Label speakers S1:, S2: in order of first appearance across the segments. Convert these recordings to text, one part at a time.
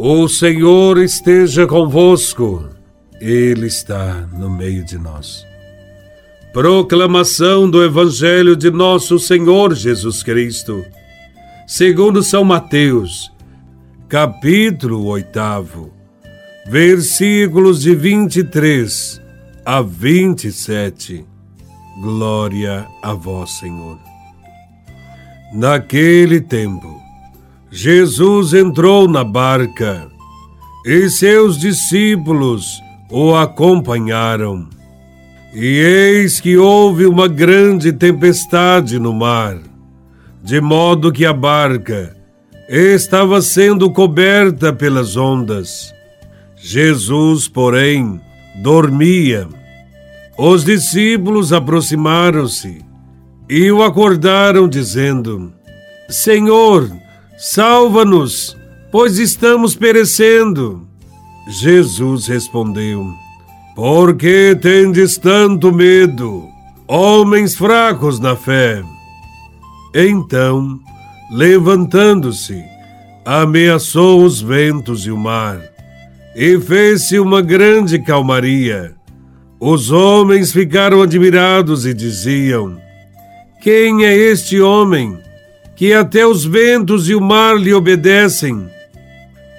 S1: O Senhor esteja convosco, Ele está no meio de nós. Proclamação do Evangelho de Nosso Senhor Jesus Cristo, segundo São Mateus, capítulo 8, versículos de 23 a 27. Glória a Vós, Senhor. Naquele tempo, Jesus entrou na barca e seus discípulos o acompanharam. E eis que houve uma grande tempestade no mar, de modo que a barca estava sendo coberta pelas ondas. Jesus, porém, dormia. Os discípulos aproximaram-se e o acordaram, dizendo: Senhor, Salva-nos, pois estamos perecendo. Jesus respondeu: Por que tendes tanto medo, homens fracos na fé? Então, levantando-se, ameaçou os ventos e o mar, e fez-se uma grande calmaria. Os homens ficaram admirados e diziam: Quem é este homem? Que até os ventos e o mar lhe obedecem.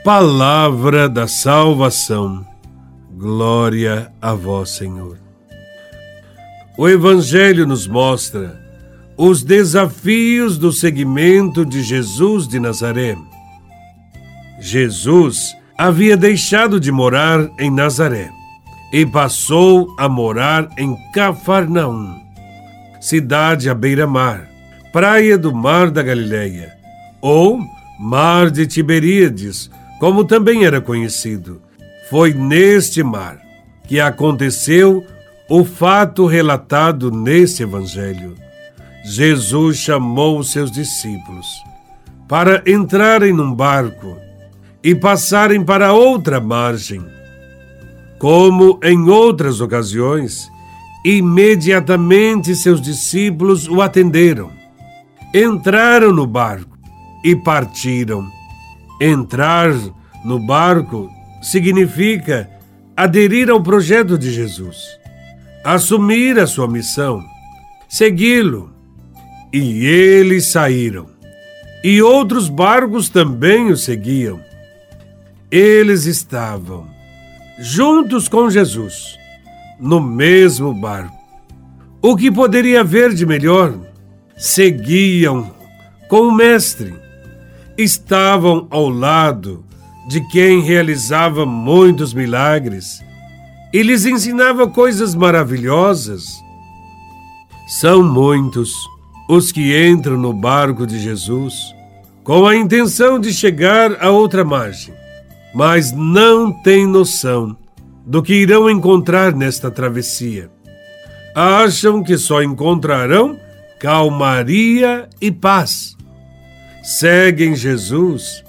S1: Palavra da salvação. Glória a vós, Senhor. O Evangelho nos mostra os desafios do seguimento de Jesus de Nazaré. Jesus havia deixado de morar em Nazaré e passou a morar em Cafarnaum, cidade à beira-mar Praia do Mar da Galileia, ou Mar de Tiberíades, como também era conhecido. Foi neste mar que aconteceu o fato relatado nesse evangelho. Jesus chamou seus discípulos para entrarem num barco e passarem para outra margem. Como em outras ocasiões, imediatamente seus discípulos o atenderam entraram no barco e partiram. Entrar no barco significa aderir ao projeto de Jesus, assumir a sua missão, segui-lo. E eles saíram. E outros barcos também o seguiam. Eles estavam juntos com Jesus, no mesmo barco. O que poderia haver de melhor? Seguiam com o Mestre, estavam ao lado de quem realizava muitos milagres e lhes ensinava coisas maravilhosas. São muitos os que entram no barco de Jesus com a intenção de chegar a outra margem, mas não têm noção do que irão encontrar nesta travessia. Acham que só encontrarão calmaria e paz. Seguem Jesus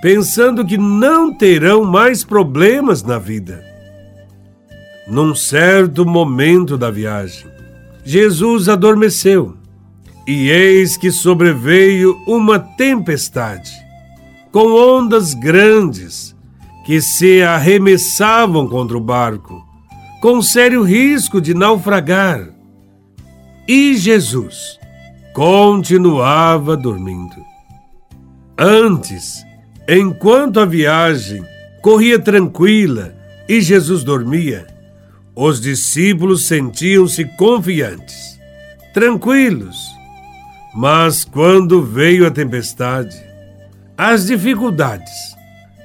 S1: pensando que não terão mais problemas na vida. Num certo momento da viagem, Jesus adormeceu e eis que sobreveio uma tempestade, com ondas grandes que se arremessavam contra o barco, com sério risco de naufragar. E Jesus continuava dormindo. Antes, enquanto a viagem corria tranquila e Jesus dormia, os discípulos sentiam-se confiantes, tranquilos. Mas quando veio a tempestade, as dificuldades,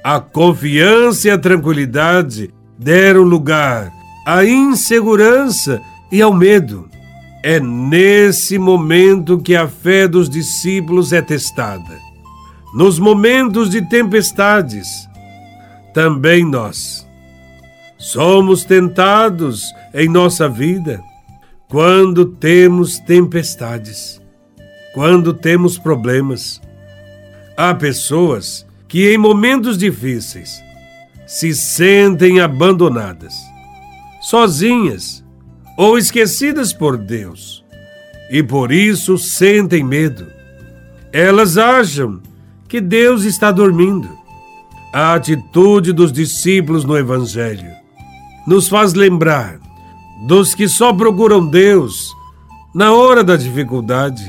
S1: a confiança e a tranquilidade deram lugar à insegurança e ao medo. É nesse momento que a fé dos discípulos é testada. Nos momentos de tempestades, também nós somos tentados em nossa vida quando temos tempestades, quando temos problemas. Há pessoas que em momentos difíceis se sentem abandonadas, sozinhas ou esquecidas por Deus e por isso sentem medo. Elas acham que Deus está dormindo. A atitude dos discípulos no Evangelho nos faz lembrar dos que só procuram Deus na hora da dificuldade.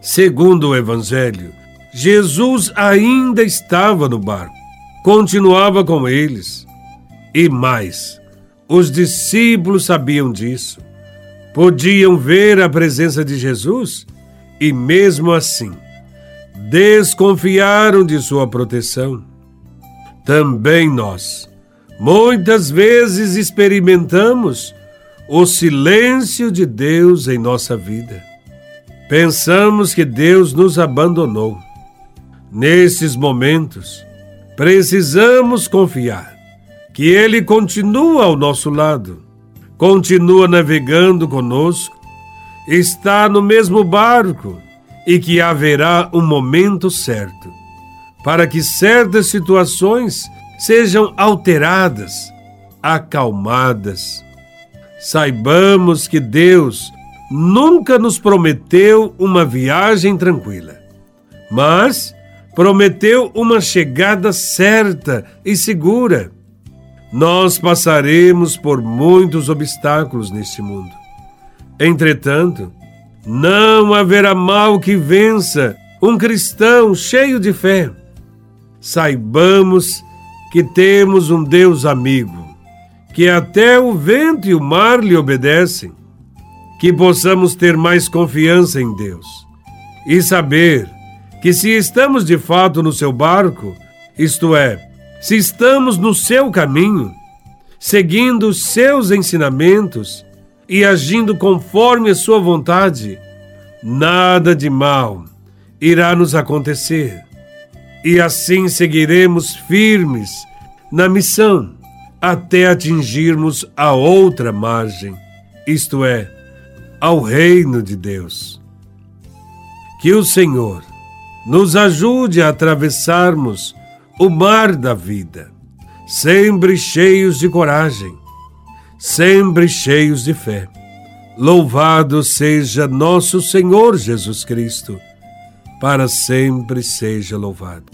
S1: Segundo o Evangelho, Jesus ainda estava no barco, continuava com eles. E mais, os discípulos sabiam disso. Podiam ver a presença de Jesus e, mesmo assim, desconfiaram de sua proteção. Também nós, muitas vezes experimentamos o silêncio de Deus em nossa vida. Pensamos que Deus nos abandonou. Nesses momentos, precisamos confiar que Ele continua ao nosso lado, continua navegando conosco, está no mesmo barco e que haverá um momento certo para que certas situações sejam alteradas, acalmadas. Saibamos que Deus nunca nos prometeu uma viagem tranquila, mas prometeu uma chegada certa e segura. Nós passaremos por muitos obstáculos neste mundo. Entretanto, não haverá mal que vença um cristão cheio de fé. Saibamos que temos um Deus amigo, que até o vento e o mar lhe obedecem. Que possamos ter mais confiança em Deus e saber que se estamos de fato no seu barco, isto é, se estamos no seu caminho, seguindo os seus ensinamentos e agindo conforme a sua vontade, nada de mal irá nos acontecer. E assim seguiremos firmes na missão até atingirmos a outra margem, isto é, ao reino de Deus. Que o Senhor nos ajude a atravessarmos o mar da vida, sempre cheios de coragem, sempre cheios de fé. Louvado seja nosso Senhor Jesus Cristo, para sempre seja louvado.